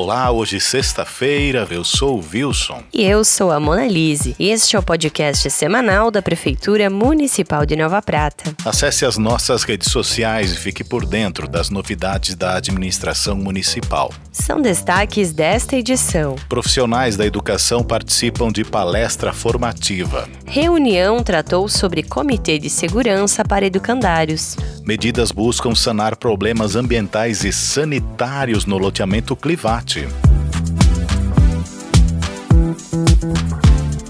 Olá, hoje sexta-feira, eu sou o Wilson. E eu sou a Mona Lise. E este é o podcast semanal da Prefeitura Municipal de Nova Prata. Acesse as nossas redes sociais e fique por dentro das novidades da administração municipal. São destaques desta edição. Profissionais da educação participam de palestra formativa. Reunião tratou sobre Comitê de Segurança para Educandários. Medidas buscam sanar problemas ambientais e sanitários no loteamento Clivate.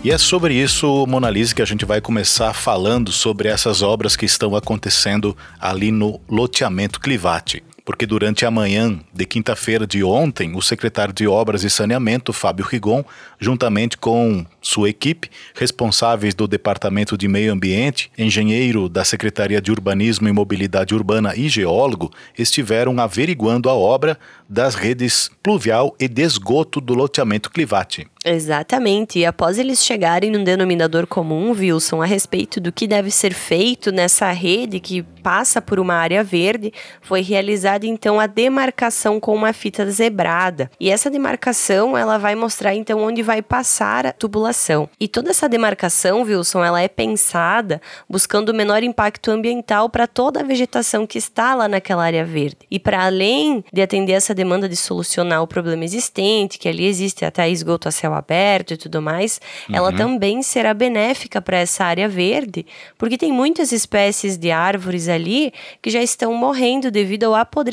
E é sobre isso, Monalise, que a gente vai começar falando sobre essas obras que estão acontecendo ali no loteamento Clivate porque durante a manhã de quinta-feira de ontem, o secretário de Obras e Saneamento, Fábio Rigon, juntamente com sua equipe, responsáveis do Departamento de Meio Ambiente, engenheiro da Secretaria de Urbanismo e Mobilidade Urbana e geólogo, estiveram averiguando a obra das redes pluvial e de esgoto do loteamento Clivate. Exatamente, e após eles chegarem num denominador comum, Wilson, a respeito do que deve ser feito nessa rede que passa por uma área verde, foi realizada então a demarcação com uma fita zebrada. E essa demarcação, ela vai mostrar então onde vai passar a tubulação. E toda essa demarcação, Wilson, ela é pensada buscando o menor impacto ambiental para toda a vegetação que está lá naquela área verde. E para além de atender essa demanda de solucionar o problema existente, que ali existe até esgoto a céu aberto e tudo mais, uhum. ela também será benéfica para essa área verde, porque tem muitas espécies de árvores ali que já estão morrendo devido ao apodrecimento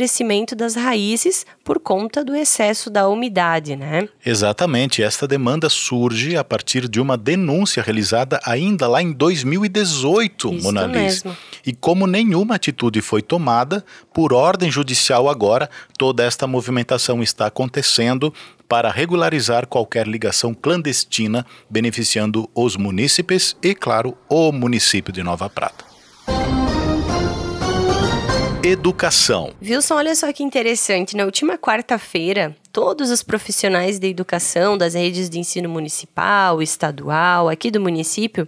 das raízes por conta do excesso da umidade, né? Exatamente. Esta demanda surge a partir de uma denúncia realizada ainda lá em 2018, Isso Mona Mesmo. E como nenhuma atitude foi tomada, por ordem judicial agora, toda esta movimentação está acontecendo para regularizar qualquer ligação clandestina, beneficiando os munícipes e, claro, o município de Nova Prata. Educação. Wilson, olha só que interessante. Na última quarta-feira, todos os profissionais da educação das redes de ensino municipal, estadual, aqui do município,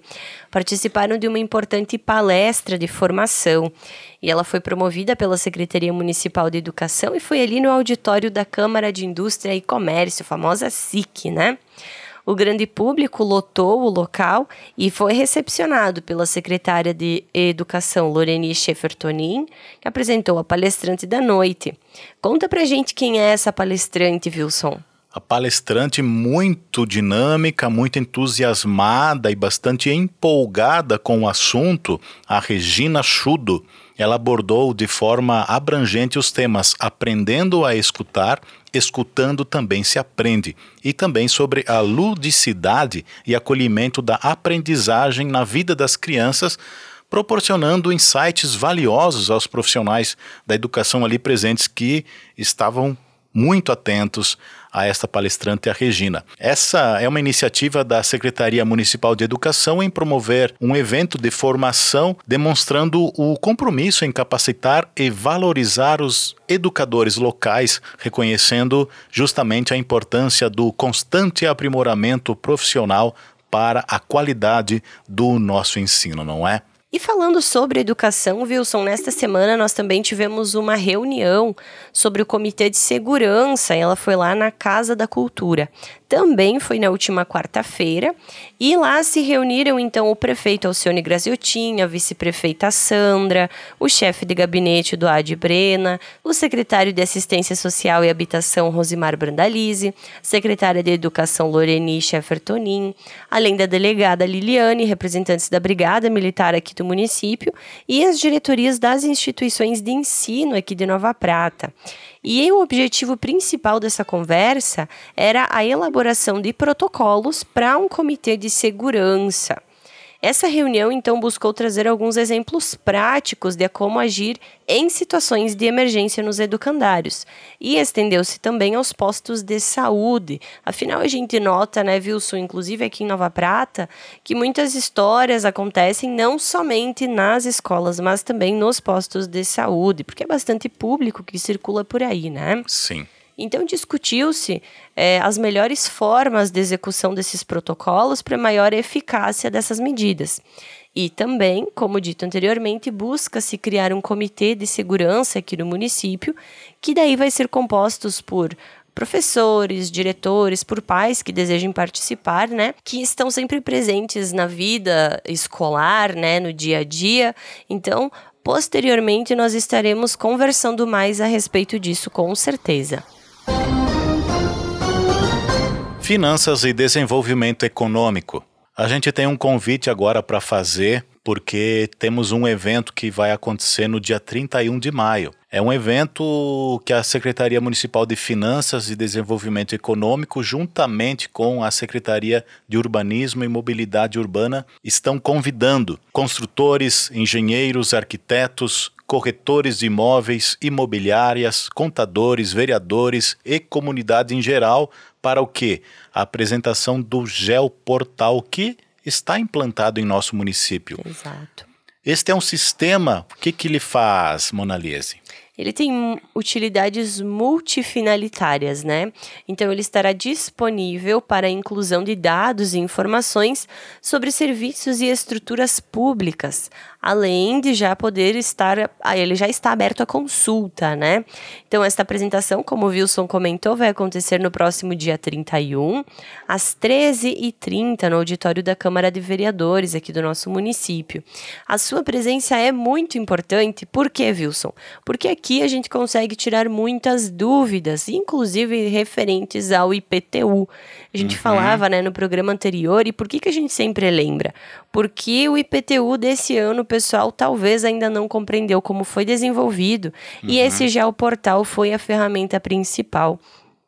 participaram de uma importante palestra de formação. E ela foi promovida pela Secretaria Municipal de Educação e foi ali no auditório da Câmara de Indústria e Comércio, famosa SIC, né? O grande público lotou o local e foi recepcionado pela secretária de Educação, Loreni Scheffertonin, que apresentou a palestrante da noite. Conta pra gente quem é essa palestrante, Wilson. A palestrante muito dinâmica, muito entusiasmada e bastante empolgada com o assunto, a Regina Chudo. Ela abordou de forma abrangente os temas aprendendo a escutar, escutando também se aprende, e também sobre a ludicidade e acolhimento da aprendizagem na vida das crianças, proporcionando insights valiosos aos profissionais da educação ali presentes que estavam muito atentos a esta palestrante, a Regina. Essa é uma iniciativa da Secretaria Municipal de Educação em promover um evento de formação demonstrando o compromisso em capacitar e valorizar os educadores locais, reconhecendo justamente a importância do constante aprimoramento profissional para a qualidade do nosso ensino, não é? E falando sobre educação, Wilson, nesta semana nós também tivemos uma reunião sobre o Comitê de Segurança. Ela foi lá na Casa da Cultura também foi na última quarta-feira, e lá se reuniram então o prefeito Alcione Graziotin, a vice-prefeita Sandra, o chefe de gabinete do Ad Brena, o secretário de Assistência Social e Habitação Rosimar Brandalize, secretária de Educação Loreni Scheffertonin, além da delegada Liliane, representantes da Brigada Militar aqui do município, e as diretorias das instituições de ensino aqui de Nova Prata. E o objetivo principal dessa conversa era a elaboração de protocolos para um comitê de segurança. Essa reunião então buscou trazer alguns exemplos práticos de como agir em situações de emergência nos educandários e estendeu-se também aos postos de saúde. Afinal, a gente nota, né, Wilson, inclusive aqui em Nova Prata, que muitas histórias acontecem não somente nas escolas, mas também nos postos de saúde, porque é bastante público que circula por aí, né? Sim. Então, discutiu-se é, as melhores formas de execução desses protocolos para maior eficácia dessas medidas. E também, como dito anteriormente, busca-se criar um comitê de segurança aqui no município, que daí vai ser composto por professores, diretores, por pais que desejem participar, né? Que estão sempre presentes na vida escolar, né? No dia a dia. Então, posteriormente, nós estaremos conversando mais a respeito disso, com certeza. Finanças e desenvolvimento econômico. A gente tem um convite agora para fazer, porque temos um evento que vai acontecer no dia 31 de maio. É um evento que a Secretaria Municipal de Finanças e Desenvolvimento Econômico, juntamente com a Secretaria de Urbanismo e Mobilidade Urbana, estão convidando construtores, engenheiros, arquitetos, corretores de imóveis, imobiliárias, contadores, vereadores e comunidade em geral para o quê? A apresentação do Geoportal que está implantado em nosso município. Exato. Este é um sistema, o que, que ele faz, Monalise? Ele tem utilidades multifinalitárias, né? Então, ele estará disponível para a inclusão de dados e informações sobre serviços e estruturas públicas, além de já poder estar, ah, ele já está aberto à consulta, né? Então, esta apresentação, como o Wilson comentou, vai acontecer no próximo dia 31, às 13h30, no auditório da Câmara de Vereadores aqui do nosso município. A sua presença é muito importante, por quê, Wilson? Porque aqui aqui a gente consegue tirar muitas dúvidas, inclusive referentes ao IPTU. A gente uhum. falava né, no programa anterior, e por que, que a gente sempre lembra? Porque o IPTU desse ano, o pessoal talvez ainda não compreendeu como foi desenvolvido, uhum. e esse já o portal foi a ferramenta principal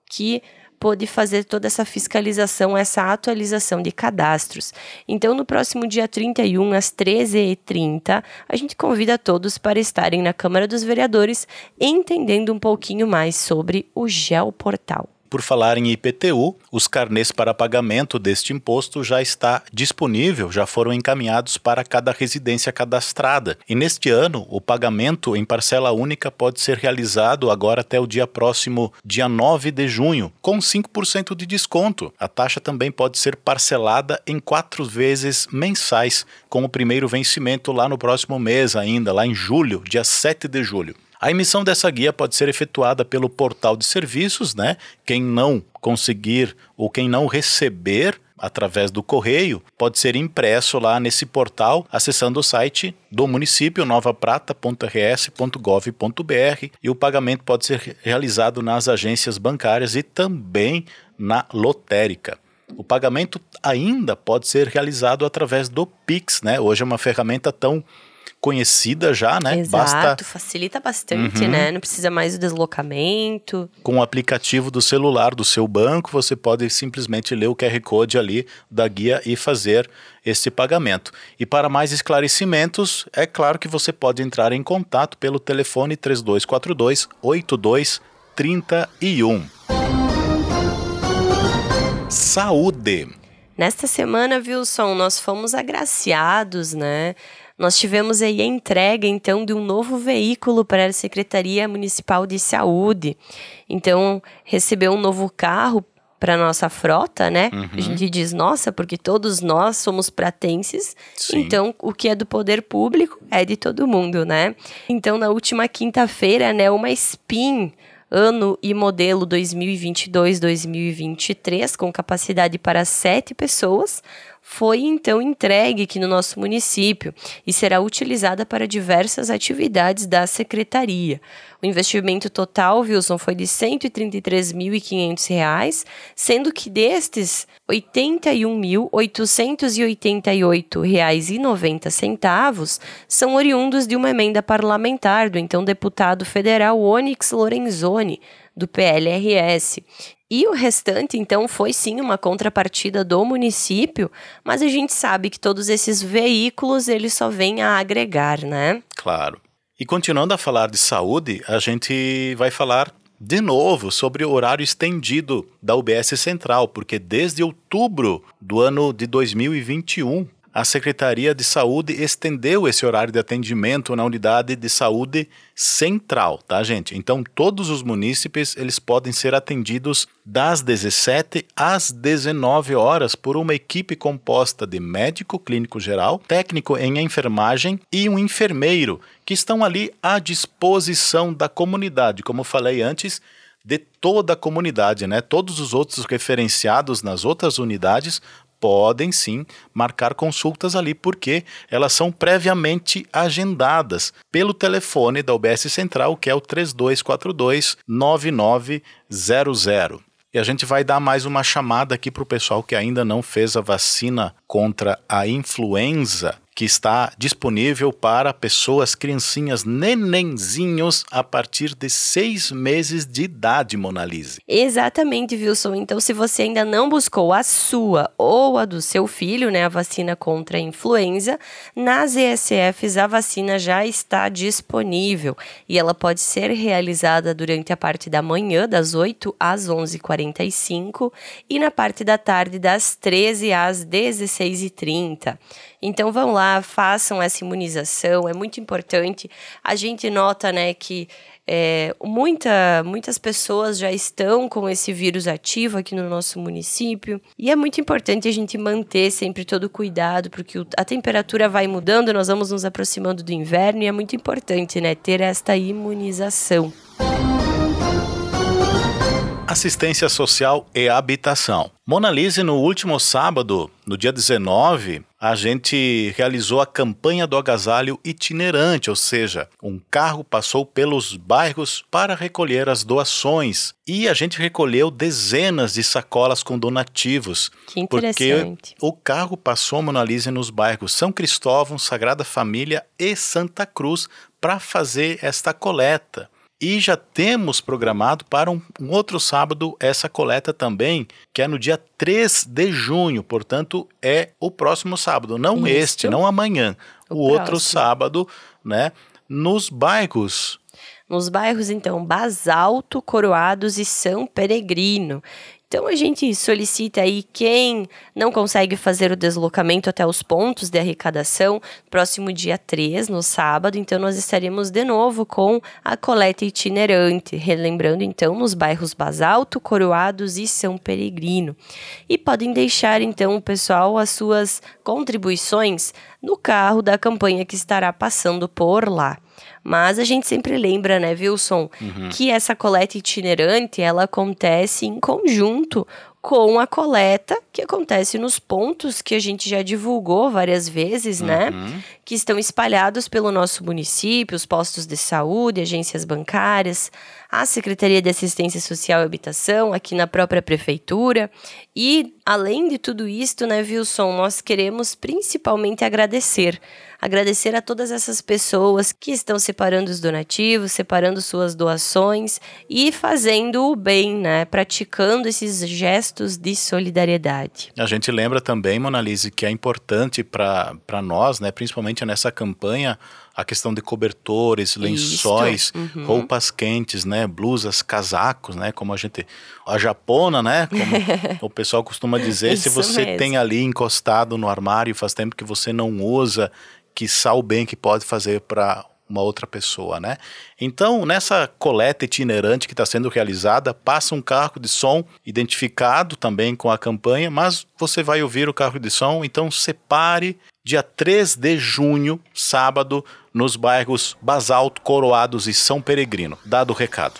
que pôde fazer toda essa fiscalização, essa atualização de cadastros. Então, no próximo dia 31, às 13h30, a gente convida todos para estarem na Câmara dos Vereadores entendendo um pouquinho mais sobre o Geoportal. Por falar em IPTU, os carnês para pagamento deste imposto já está disponível, já foram encaminhados para cada residência cadastrada. E neste ano, o pagamento em parcela única pode ser realizado agora até o dia próximo, dia 9 de junho, com 5% de desconto. A taxa também pode ser parcelada em quatro vezes mensais, com o primeiro vencimento lá no próximo mês ainda, lá em julho, dia 7 de julho. A emissão dessa guia pode ser efetuada pelo portal de serviços, né? Quem não conseguir ou quem não receber através do correio, pode ser impresso lá nesse portal, acessando o site do município novaprata.rs.gov.br e o pagamento pode ser realizado nas agências bancárias e também na lotérica. O pagamento ainda pode ser realizado através do Pix, né? Hoje é uma ferramenta tão conhecida já, né? Exato, Basta... facilita bastante, uhum. né? Não precisa mais do deslocamento. Com o aplicativo do celular do seu banco, você pode simplesmente ler o QR Code ali da guia e fazer esse pagamento. E para mais esclarecimentos, é claro que você pode entrar em contato pelo telefone 3242 8231. Saúde. Nesta semana, Wilson, nós fomos agraciados, né? Nós tivemos aí a entrega, então, de um novo veículo para a Secretaria Municipal de Saúde. Então, recebeu um novo carro para nossa frota, né? Uhum. A gente diz nossa, porque todos nós somos pratenses. Sim. Então, o que é do poder público é de todo mundo, né? Então, na última quinta-feira, né, uma SPIN ano e modelo 2022-2023 com capacidade para sete pessoas foi então entregue aqui no nosso município e será utilizada para diversas atividades da secretaria. O investimento total, Wilson, foi de R$ 133.500, sendo que destes R$ 81.888,90 são oriundos de uma emenda parlamentar do então deputado federal Onyx Lorenzoni, do PLRS. E o restante, então, foi sim uma contrapartida do município, mas a gente sabe que todos esses veículos eles só vêm a agregar, né? Claro. E continuando a falar de saúde, a gente vai falar de novo sobre o horário estendido da UBS Central, porque desde outubro do ano de 2021 a Secretaria de Saúde estendeu esse horário de atendimento na unidade de saúde central, tá, gente? Então, todos os munícipes, eles podem ser atendidos das 17 às 19 horas por uma equipe composta de médico clínico geral, técnico em enfermagem e um enfermeiro, que estão ali à disposição da comunidade, como falei antes, de toda a comunidade, né? Todos os outros referenciados nas outras unidades podem sim marcar consultas ali, porque elas são previamente agendadas pelo telefone da UBS Central, que é o 3242 9900. E a gente vai dar mais uma chamada aqui para o pessoal que ainda não fez a vacina contra a influenza que está disponível para pessoas, criancinhas, nenenzinhos a partir de seis meses de idade, Monalise. Exatamente, Wilson. Então, se você ainda não buscou a sua ou a do seu filho, né, a vacina contra a influenza, nas ESFs a vacina já está disponível e ela pode ser realizada durante a parte da manhã, das 8 às 11h45 e na parte da tarde, das 13 às 16h30. Então vão lá, façam essa imunização, é muito importante. A gente nota, né, que é, muita, muitas pessoas já estão com esse vírus ativo aqui no nosso município e é muito importante a gente manter sempre todo o cuidado, porque a temperatura vai mudando, nós vamos nos aproximando do inverno e é muito importante, né, ter esta imunização. Assistência Social e Habitação. Mona Lise, no último sábado, no dia 19, a gente realizou a campanha do agasalho itinerante, ou seja, um carro passou pelos bairros para recolher as doações e a gente recolheu dezenas de sacolas com donativos. Que interessante. Porque o carro passou, Mona Lise, nos bairros São Cristóvão, Sagrada Família e Santa Cruz para fazer esta coleta. E já temos programado para um, um, outro sábado essa coleta também, que é no dia 3 de junho, portanto, é o próximo sábado, não Isso. este, não amanhã, o, o outro sábado, né, nos bairros nos bairros, então, Basalto, Coroados e São Peregrino. Então a gente solicita aí quem não consegue fazer o deslocamento até os pontos de arrecadação, próximo dia 3, no sábado, então nós estaremos de novo com a coleta itinerante, relembrando então nos bairros Basalto, Coroados e São Peregrino. E podem deixar então pessoal as suas contribuições no carro da campanha que estará passando por lá. Mas a gente sempre lembra, né, Wilson, uhum. que essa coleta itinerante ela acontece em conjunto com a coleta que acontece nos pontos que a gente já divulgou várias vezes, né? Uhum. Que estão espalhados pelo nosso município, os postos de saúde, agências bancárias, a Secretaria de Assistência Social e Habitação, aqui na própria prefeitura. E, além de tudo isto, né, Wilson, nós queremos principalmente agradecer agradecer a todas essas pessoas que estão separando os donativos, separando suas doações e fazendo o bem, né? Praticando esses gestos de solidariedade. A gente lembra também, Monalise, que é importante para nós, né? Principalmente nessa campanha, a questão de cobertores, lençóis, uhum. roupas quentes, né, blusas, casacos, né, como a gente, a japona, né, como o pessoal costuma dizer, se você mesmo. tem ali encostado no armário faz tempo que você não usa que o bem que pode fazer para uma outra pessoa, né? Então, nessa coleta itinerante que está sendo realizada, passa um carro de som identificado também com a campanha, mas você vai ouvir o carro de som, então separe dia 3 de junho, sábado, nos bairros Basalto, Coroados e São Peregrino. Dado o recado.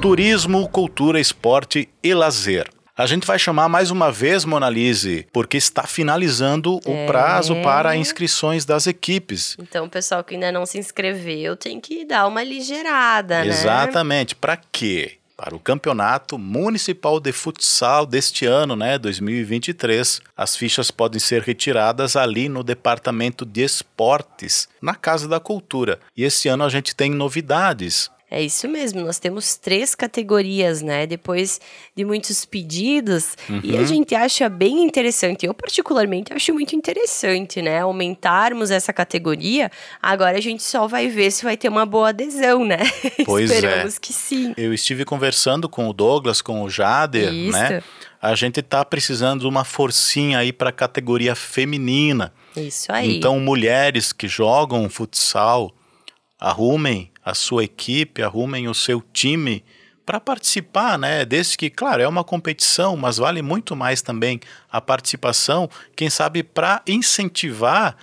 Turismo, cultura, esporte e lazer. A gente vai chamar mais uma vez, Monalise, porque está finalizando é. o prazo para inscrições das equipes. Então, o pessoal que ainda não se inscreveu tem que dar uma ligeirada, né? Exatamente. Para quê? Para o Campeonato Municipal de Futsal deste ano, né, 2023. As fichas podem ser retiradas ali no Departamento de Esportes, na Casa da Cultura. E esse ano a gente tem novidades. É isso mesmo, nós temos três categorias, né? Depois de muitos pedidos, uhum. e a uhum. gente acha bem interessante. Eu, particularmente, acho muito interessante, né? Aumentarmos essa categoria. Agora a gente só vai ver se vai ter uma boa adesão, né? Pois é. Esperamos é. que sim. Eu estive conversando com o Douglas, com o Jader, né? isso. né? A gente tá precisando de uma forcinha aí para a categoria feminina. Isso aí. Então, mulheres que jogam futsal, arrumem a sua equipe, arrumem o seu time para participar, né? Desde que, claro, é uma competição, mas vale muito mais também a participação, quem sabe para incentivar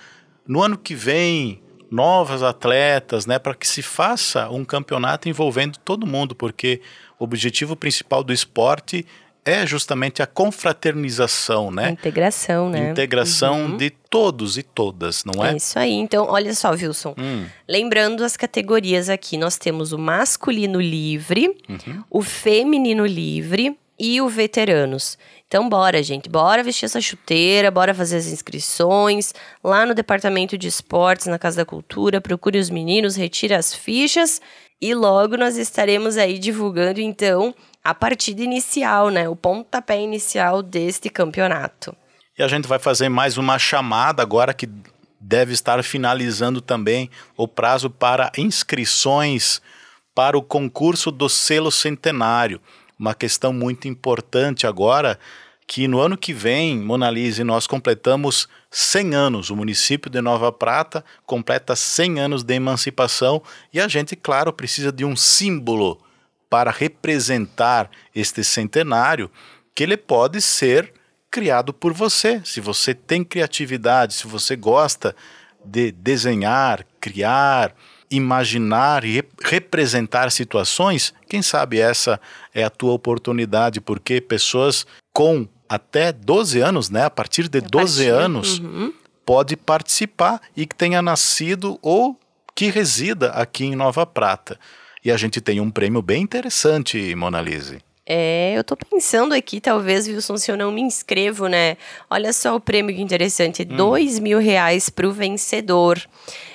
no ano que vem novas atletas, né, para que se faça um campeonato envolvendo todo mundo, porque o objetivo principal do esporte é justamente a confraternização, né? A integração, né? Integração uhum. de todos e todas, não é? É isso aí. Então, olha só, Wilson. Hum. Lembrando as categorias aqui, nós temos o masculino livre, uhum. o feminino livre e o veteranos. Então, bora, gente, bora vestir essa chuteira, bora fazer as inscrições lá no departamento de esportes, na Casa da Cultura. Procure os meninos, retire as fichas e logo nós estaremos aí divulgando, então, a partida inicial, né? O pontapé inicial deste campeonato. E a gente vai fazer mais uma chamada agora que deve estar finalizando também o prazo para inscrições para o concurso do selo centenário. Uma questão muito importante agora que no ano que vem, Monalise, nós completamos 100 anos. O município de Nova Prata completa 100 anos de emancipação e a gente, claro, precisa de um símbolo para representar este centenário, que ele pode ser criado por você. Se você tem criatividade, se você gosta de desenhar, criar, imaginar e representar situações, quem sabe essa é a tua oportunidade, porque pessoas com até 12 anos, né, a partir de a 12 partir, anos, uhum. pode participar e que tenha nascido ou que resida aqui em Nova Prata. E a gente tem um prêmio bem interessante, Monalise. É, eu tô pensando aqui, talvez, Wilson, se eu não me inscrevo, né? Olha só o prêmio que interessante: hum. dois mil reais pro vencedor.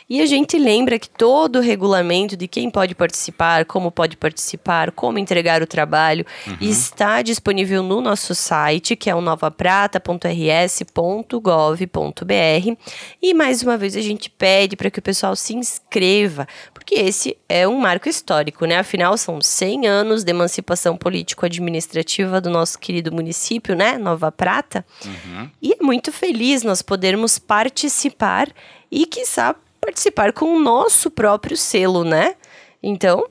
E a gente lembra que todo o regulamento de quem pode participar, como pode participar, como entregar o trabalho, uhum. está disponível no nosso site, que é o novaprata.rs.gov.br. E mais uma vez a gente pede para que o pessoal se inscreva, porque esse é um marco histórico, né? Afinal, são 100 anos de emancipação político-administrativa do nosso querido município, né? Nova Prata. Uhum. E é muito feliz nós podermos participar e, quiçá, participar com o nosso próprio selo, né? Então,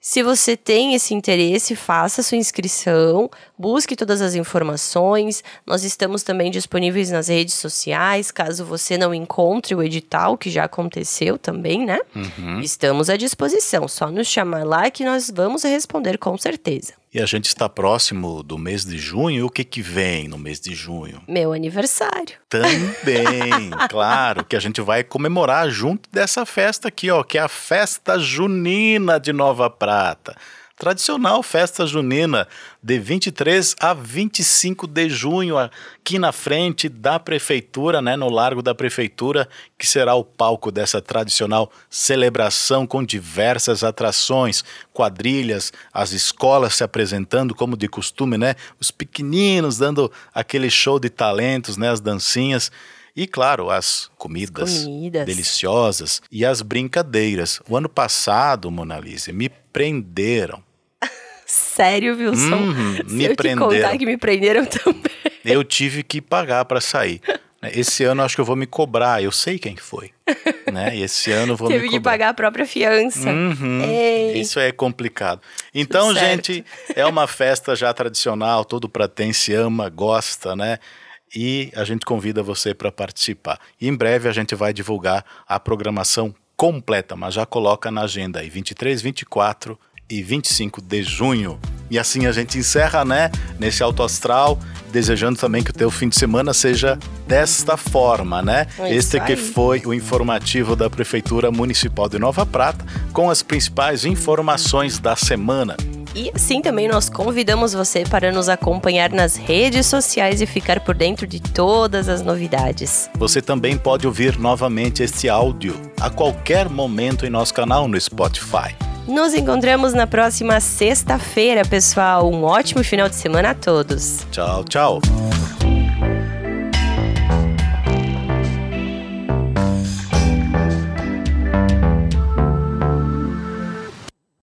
se você tem esse interesse, faça sua inscrição, busque todas as informações. Nós estamos também disponíveis nas redes sociais, caso você não encontre o edital, que já aconteceu também, né? Uhum. Estamos à disposição, só nos chamar lá que nós vamos responder com certeza. E a gente está próximo do mês de junho. E o que, que vem no mês de junho? Meu aniversário. Também, claro, que a gente vai comemorar junto dessa festa aqui, ó, que é a Festa Junina de Nova Prata tradicional festa junina de 23 a 25 de junho aqui na frente da prefeitura, né, no Largo da Prefeitura, que será o palco dessa tradicional celebração com diversas atrações, quadrilhas, as escolas se apresentando como de costume, né, os pequeninos dando aquele show de talentos, né, as dancinhas. E, claro, as comidas, comidas, deliciosas e as brincadeiras. O ano passado, Monalise, me prenderam sério, Wilson. Se me eu prenderam. te contar que me prenderam também. Eu tive que pagar para sair. Esse ano acho que eu vou me cobrar. Eu sei quem foi. né? Esse ano eu vou Teve me cobrar. que pagar a própria fiança. Uhum, isso é complicado. Então, gente, é uma festa já tradicional. Todo pratense ama, gosta, né? E a gente convida você para participar. E em breve a gente vai divulgar a programação completa, mas já coloca na agenda aí, 23, 24 e 25 de junho. E assim a gente encerra, né, nesse alto astral, desejando também que o teu fim de semana seja desta forma, né? É este que foi o informativo da Prefeitura Municipal de Nova Prata, com as principais informações da semana. E assim também nós convidamos você para nos acompanhar nas redes sociais e ficar por dentro de todas as novidades. Você também pode ouvir novamente este áudio a qualquer momento em nosso canal no Spotify. Nos encontramos na próxima sexta-feira, pessoal. Um ótimo final de semana a todos. Tchau, tchau.